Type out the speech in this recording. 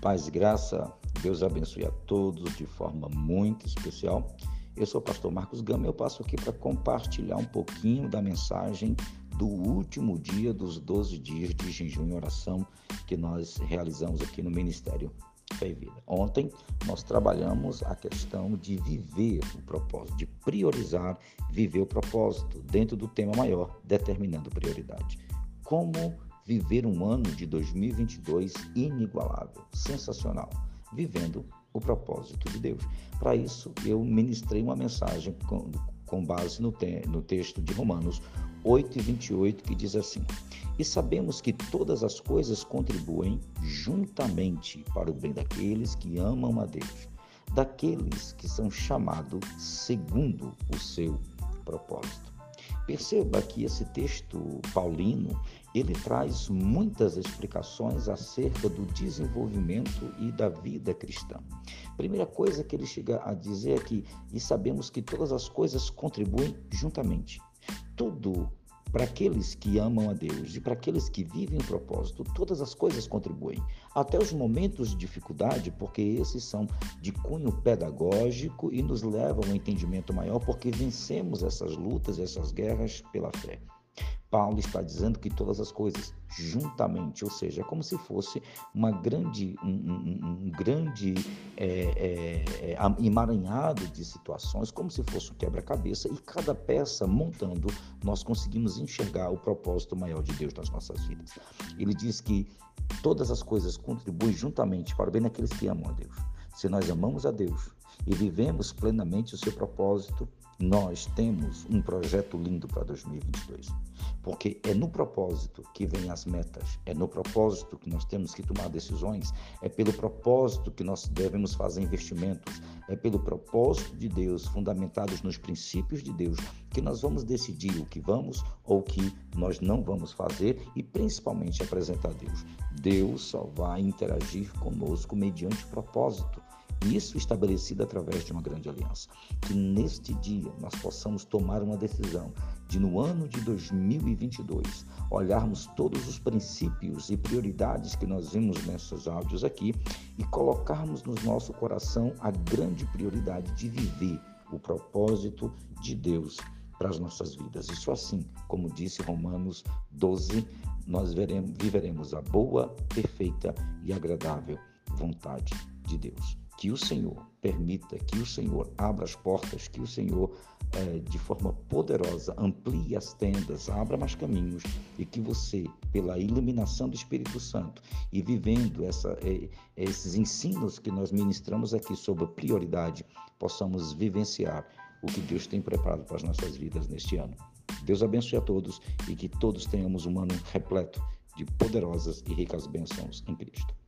Paz e graça, Deus abençoe a todos de forma muito especial. Eu sou o pastor Marcos Gama e eu passo aqui para compartilhar um pouquinho da mensagem do último dia dos 12 dias de jejum e oração que nós realizamos aqui no Ministério Fé e Vida. Ontem nós trabalhamos a questão de viver o propósito, de priorizar, viver o propósito dentro do tema maior, determinando prioridade. Como viver um ano de 2022 inigualável, sensacional, vivendo o propósito de Deus. Para isso, eu ministrei uma mensagem com, com base no, te, no texto de Romanos 8 e 28, que diz assim: E sabemos que todas as coisas contribuem juntamente para o bem daqueles que amam a Deus, daqueles que são chamados segundo o seu propósito. Perceba que esse texto paulino, ele traz muitas explicações acerca do desenvolvimento e da vida cristã. Primeira coisa que ele chega a dizer é que e sabemos que todas as coisas contribuem juntamente. Tudo para aqueles que amam a Deus e para aqueles que vivem o propósito, todas as coisas contribuem. Até os momentos de dificuldade, porque esses são de cunho pedagógico e nos levam a um entendimento maior, porque vencemos essas lutas, essas guerras pela fé. Paulo está dizendo que todas as coisas juntamente, ou seja, é como se fosse uma grande, um, um, um grande é, é, é emaranhado de situações, como se fosse um quebra-cabeça, e cada peça montando, nós conseguimos enxergar o propósito maior de Deus nas nossas vidas. Ele diz que todas as coisas contribuem juntamente para o bem daqueles que amam a Deus. Se nós amamos a Deus e vivemos plenamente o seu propósito, nós temos um projeto lindo para 2022, porque é no propósito que vem as metas, é no propósito que nós temos que tomar decisões, é pelo propósito que nós devemos fazer investimentos, é pelo propósito de Deus, fundamentados nos princípios de Deus, que nós vamos decidir o que vamos ou o que nós não vamos fazer e principalmente apresentar a Deus. Deus só vai interagir conosco mediante propósito. Isso estabelecido através de uma grande aliança. Que neste dia nós possamos tomar uma decisão de, no ano de 2022, olharmos todos os princípios e prioridades que nós vimos nesses áudios aqui e colocarmos no nosso coração a grande prioridade de viver o propósito de Deus para as nossas vidas. Isso assim, como disse Romanos 12, nós veremos, viveremos a boa, perfeita e agradável vontade de Deus que o Senhor permita, que o Senhor abra as portas, que o Senhor, é, de forma poderosa, amplie as tendas, abra mais caminhos e que você, pela iluminação do Espírito Santo e vivendo essa, é, esses ensinos que nós ministramos aqui sobre prioridade, possamos vivenciar o que Deus tem preparado para as nossas vidas neste ano. Deus abençoe a todos e que todos tenhamos um ano repleto de poderosas e ricas bênçãos em Cristo.